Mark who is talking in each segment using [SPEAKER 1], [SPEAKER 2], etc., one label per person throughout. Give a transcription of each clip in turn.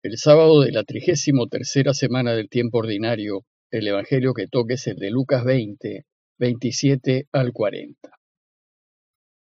[SPEAKER 1] El sábado de la trigésimo tercera semana del tiempo ordinario, el evangelio que toque es el de Lucas 20, 27 al 40.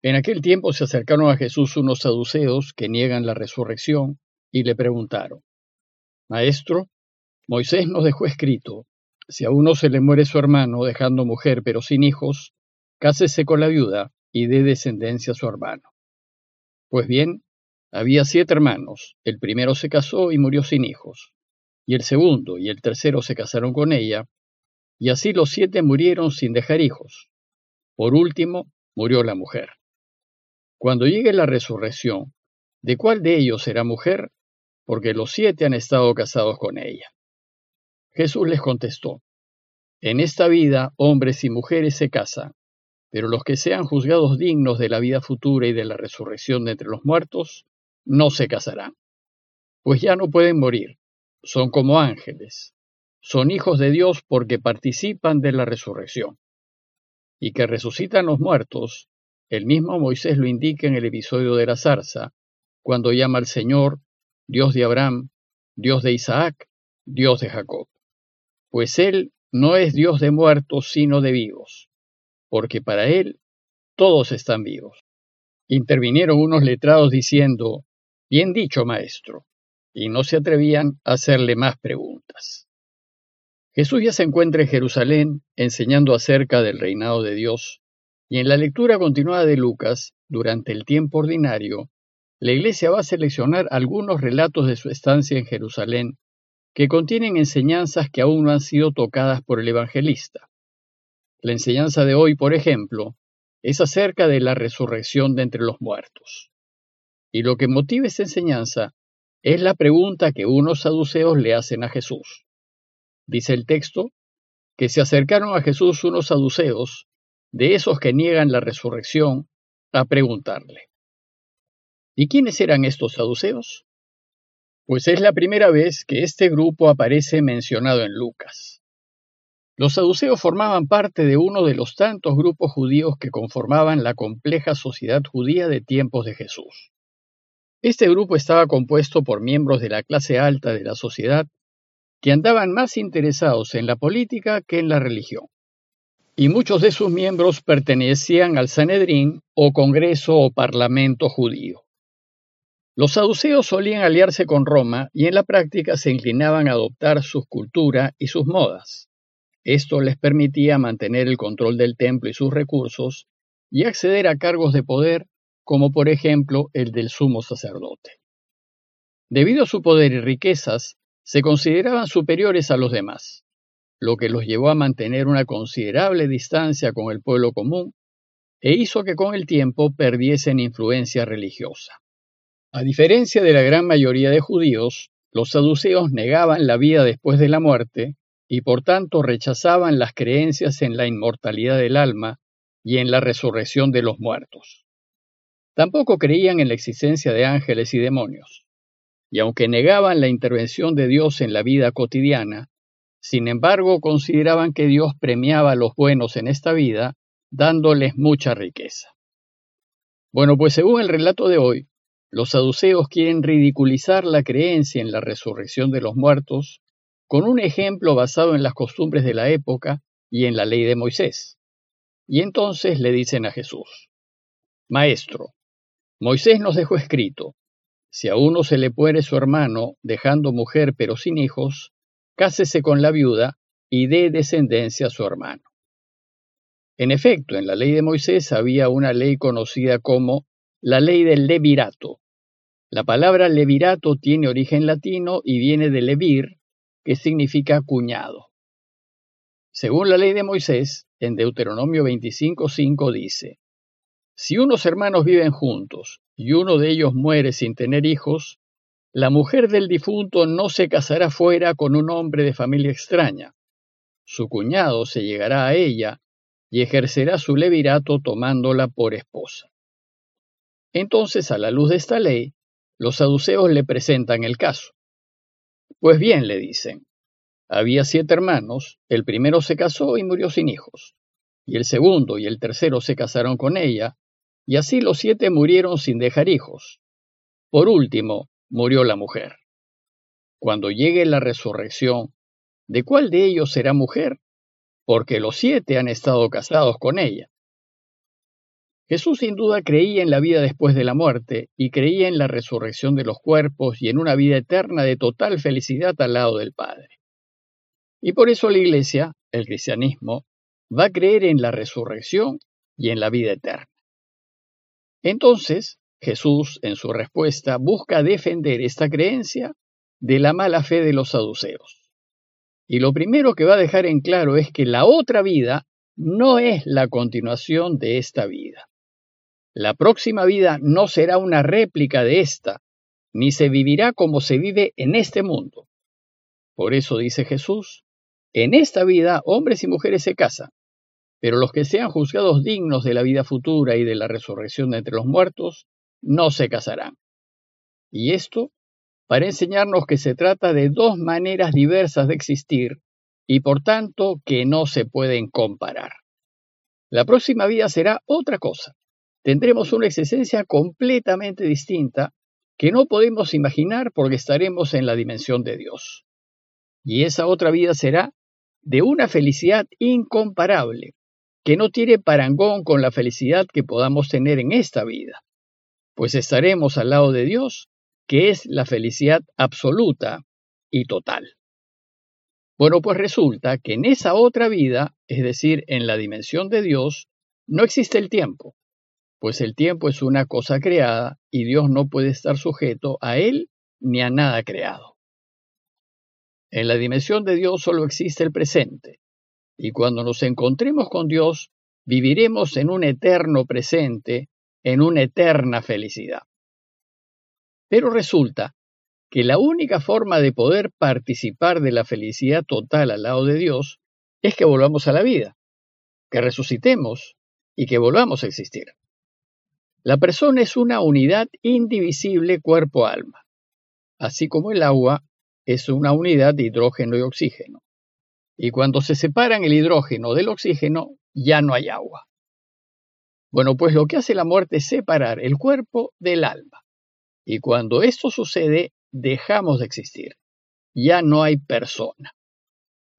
[SPEAKER 1] En aquel tiempo se acercaron a Jesús unos saduceos que niegan la resurrección y le preguntaron, Maestro, Moisés nos dejó escrito, si a uno se le muere su hermano dejando mujer pero sin hijos, cásese con la viuda y dé descendencia a su hermano. Pues bien, había siete hermanos, el primero se casó y murió sin hijos, y el segundo y el tercero se casaron con ella, y así los siete murieron sin dejar hijos. Por último, murió la mujer. Cuando llegue la resurrección, ¿de cuál de ellos será mujer? Porque los siete han estado casados con ella. Jesús les contestó, En esta vida hombres y mujeres se casan, pero los que sean juzgados dignos de la vida futura y de la resurrección de entre los muertos, no se casarán, pues ya no pueden morir, son como ángeles, son hijos de Dios porque participan de la resurrección. Y que resucitan los muertos, el mismo Moisés lo indica en el episodio de la zarza, cuando llama al Señor Dios de Abraham, Dios de Isaac, Dios de Jacob. Pues Él no es Dios de muertos, sino de vivos, porque para Él todos están vivos. Intervinieron unos letrados diciendo, Bien dicho, maestro. Y no se atrevían a hacerle más preguntas. Jesús ya se encuentra en Jerusalén enseñando acerca del reinado de Dios, y en la lectura continuada de Lucas, durante el tiempo ordinario, la Iglesia va a seleccionar algunos relatos de su estancia en Jerusalén que contienen enseñanzas que aún no han sido tocadas por el evangelista. La enseñanza de hoy, por ejemplo, es acerca de la resurrección de entre los muertos. Y lo que motiva esta enseñanza es la pregunta que unos saduceos le hacen a Jesús. Dice el texto que se acercaron a Jesús unos saduceos, de esos que niegan la resurrección, a preguntarle. ¿Y quiénes eran estos saduceos? Pues es la primera vez que este grupo aparece mencionado en Lucas. Los saduceos formaban parte de uno de los tantos grupos judíos que conformaban la compleja sociedad judía de tiempos de Jesús. Este grupo estaba compuesto por miembros de la clase alta de la sociedad que andaban más interesados en la política que en la religión. Y muchos de sus miembros pertenecían al Sanedrín o Congreso o Parlamento judío. Los saduceos solían aliarse con Roma y en la práctica se inclinaban a adoptar su cultura y sus modas. Esto les permitía mantener el control del templo y sus recursos y acceder a cargos de poder como por ejemplo el del sumo sacerdote. Debido a su poder y riquezas, se consideraban superiores a los demás, lo que los llevó a mantener una considerable distancia con el pueblo común e hizo que con el tiempo perdiesen influencia religiosa. A diferencia de la gran mayoría de judíos, los saduceos negaban la vida después de la muerte y por tanto rechazaban las creencias en la inmortalidad del alma y en la resurrección de los muertos. Tampoco creían en la existencia de ángeles y demonios, y aunque negaban la intervención de Dios en la vida cotidiana, sin embargo consideraban que Dios premiaba a los buenos en esta vida, dándoles mucha riqueza. Bueno, pues según el relato de hoy, los saduceos quieren ridiculizar la creencia en la resurrección de los muertos con un ejemplo basado en las costumbres de la época y en la ley de Moisés. Y entonces le dicen a Jesús, Maestro, Moisés nos dejó escrito, si a uno se le muere su hermano dejando mujer pero sin hijos, cásese con la viuda y dé descendencia a su hermano. En efecto, en la ley de Moisés había una ley conocida como la ley del levirato. La palabra levirato tiene origen latino y viene de levir, que significa cuñado. Según la ley de Moisés, en Deuteronomio 25.5 dice, si unos hermanos viven juntos y uno de ellos muere sin tener hijos, la mujer del difunto no se casará fuera con un hombre de familia extraña. Su cuñado se llegará a ella y ejercerá su levirato tomándola por esposa. Entonces, a la luz de esta ley, los saduceos le presentan el caso. Pues bien, le dicen, había siete hermanos, el primero se casó y murió sin hijos, y el segundo y el tercero se casaron con ella, y así los siete murieron sin dejar hijos. Por último, murió la mujer. cuando llegue la resurrección, ¿de cuál de ellos será mujer? Porque los siete han estado casados con ella. Jesús sin duda creía en la vida después de la muerte y creía en la resurrección de los cuerpos y en una vida eterna de total felicidad al lado del Padre. Y por eso la Iglesia, el cristianismo, va a creer en la resurrección y en la vida eterna. Entonces, Jesús, en su respuesta, busca defender esta creencia de la mala fe de los saduceos. Y lo primero que va a dejar en claro es que la otra vida no es la continuación de esta vida. La próxima vida no será una réplica de esta, ni se vivirá como se vive en este mundo. Por eso dice Jesús, en esta vida hombres y mujeres se casan, pero los que sean juzgados dignos de la vida futura y de la resurrección de entre los muertos, no se casarán. Y esto para enseñarnos que se trata de dos maneras diversas de existir y por tanto que no se pueden comparar. La próxima vida será otra cosa tendremos una existencia completamente distinta que no podemos imaginar porque estaremos en la dimensión de Dios. Y esa otra vida será de una felicidad incomparable, que no tiene parangón con la felicidad que podamos tener en esta vida, pues estaremos al lado de Dios, que es la felicidad absoluta y total. Bueno, pues resulta que en esa otra vida, es decir, en la dimensión de Dios, no existe el tiempo, pues el tiempo es una cosa creada y Dios no puede estar sujeto a él ni a nada creado. En la dimensión de Dios solo existe el presente, y cuando nos encontremos con Dios, viviremos en un eterno presente, en una eterna felicidad. Pero resulta que la única forma de poder participar de la felicidad total al lado de Dios es que volvamos a la vida, que resucitemos y que volvamos a existir. La persona es una unidad indivisible cuerpo-alma, así como el agua es una unidad de hidrógeno y oxígeno. Y cuando se separan el hidrógeno del oxígeno, ya no hay agua. Bueno, pues lo que hace la muerte es separar el cuerpo del alma. Y cuando esto sucede, dejamos de existir. Ya no hay persona.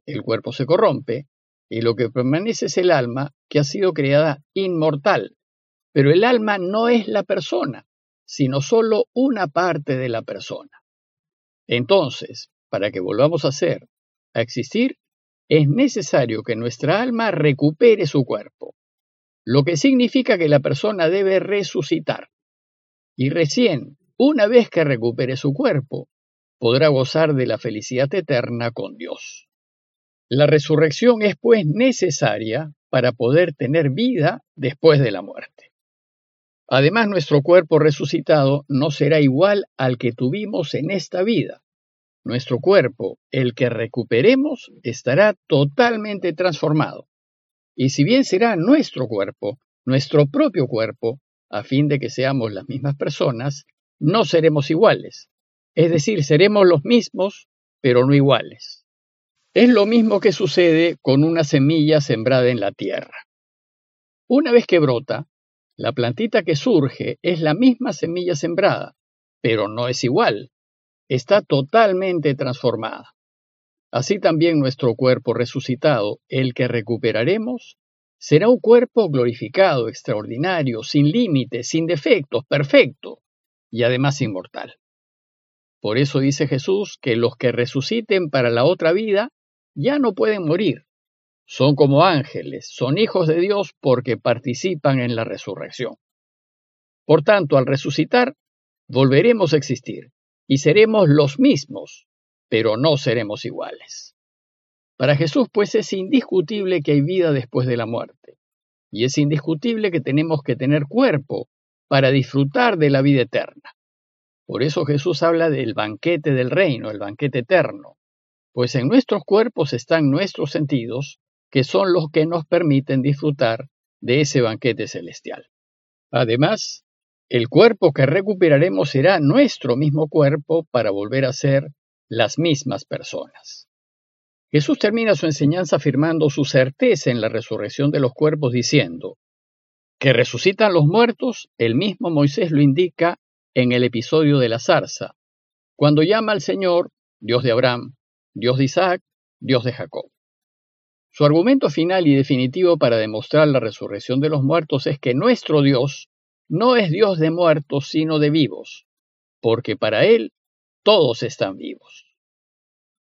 [SPEAKER 1] El cuerpo se corrompe y lo que permanece es el alma que ha sido creada inmortal, pero el alma no es la persona, sino solo una parte de la persona. Entonces, para que volvamos a ser, a existir, es necesario que nuestra alma recupere su cuerpo, lo que significa que la persona debe resucitar. Y recién, una vez que recupere su cuerpo, podrá gozar de la felicidad eterna con Dios. La resurrección es pues necesaria para poder tener vida después de la muerte. Además, nuestro cuerpo resucitado no será igual al que tuvimos en esta vida. Nuestro cuerpo, el que recuperemos, estará totalmente transformado. Y si bien será nuestro cuerpo, nuestro propio cuerpo, a fin de que seamos las mismas personas, no seremos iguales. Es decir, seremos los mismos, pero no iguales. Es lo mismo que sucede con una semilla sembrada en la tierra. Una vez que brota, la plantita que surge es la misma semilla sembrada, pero no es igual. Está totalmente transformada. Así también nuestro cuerpo resucitado, el que recuperaremos, será un cuerpo glorificado, extraordinario, sin límites, sin defectos, perfecto y además inmortal. Por eso dice Jesús que los que resuciten para la otra vida ya no pueden morir, son como ángeles, son hijos de Dios porque participan en la resurrección. Por tanto, al resucitar, volveremos a existir y seremos los mismos, pero no seremos iguales. Para Jesús, pues, es indiscutible que hay vida después de la muerte, y es indiscutible que tenemos que tener cuerpo para disfrutar de la vida eterna. Por eso Jesús habla del banquete del reino, el banquete eterno, pues en nuestros cuerpos están nuestros sentidos que son los que nos permiten disfrutar de ese banquete celestial. Además, el cuerpo que recuperaremos será nuestro mismo cuerpo para volver a ser las mismas personas. Jesús termina su enseñanza afirmando su certeza en la resurrección de los cuerpos diciendo, que resucitan los muertos, el mismo Moisés lo indica en el episodio de la zarza, cuando llama al Señor Dios de Abraham, Dios de Isaac, Dios de Jacob. Su argumento final y definitivo para demostrar la resurrección de los muertos es que nuestro Dios no es Dios de muertos, sino de vivos, porque para Él todos están vivos.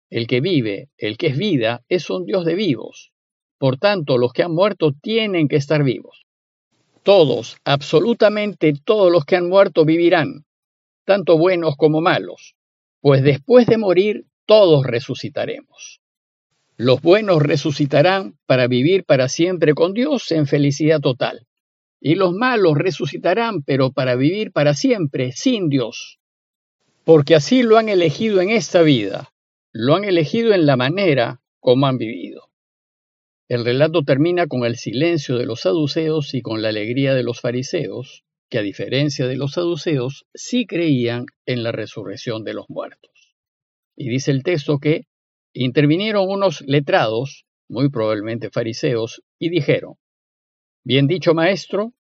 [SPEAKER 1] El que vive, el que es vida, es un Dios de vivos. Por tanto, los que han muerto tienen que estar vivos. Todos, absolutamente todos los que han muerto vivirán, tanto buenos como malos, pues después de morir todos resucitaremos. Los buenos resucitarán para vivir para siempre con Dios en felicidad total, y los malos resucitarán pero para vivir para siempre sin Dios, porque así lo han elegido en esta vida, lo han elegido en la manera como han vivido. El relato termina con el silencio de los saduceos y con la alegría de los fariseos, que a diferencia de los saduceos sí creían en la resurrección de los muertos. Y dice el texto que intervinieron unos letrados, muy probablemente fariseos, y dijeron, Bien dicho maestro,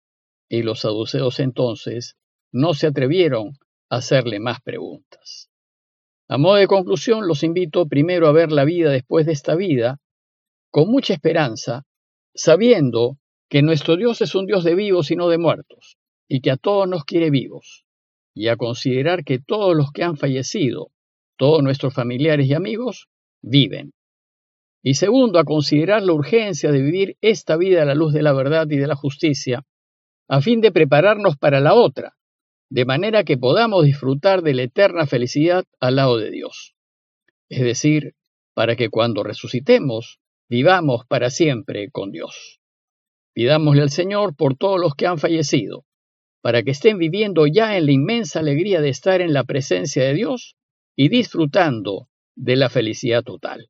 [SPEAKER 1] y los saduceos entonces no se atrevieron a hacerle más preguntas. A modo de conclusión, los invito primero a ver la vida después de esta vida, con mucha esperanza, sabiendo que nuestro Dios es un Dios de vivos y no de muertos, y que a todos nos quiere vivos, y a considerar que todos los que han fallecido, todos nuestros familiares y amigos, viven. Y segundo, a considerar la urgencia de vivir esta vida a la luz de la verdad y de la justicia, a fin de prepararnos para la otra, de manera que podamos disfrutar de la eterna felicidad al lado de Dios. Es decir, para que cuando resucitemos, vivamos para siempre con Dios. Pidámosle al Señor por todos los que han fallecido, para que estén viviendo ya en la inmensa alegría de estar en la presencia de Dios y disfrutando de la felicidad total.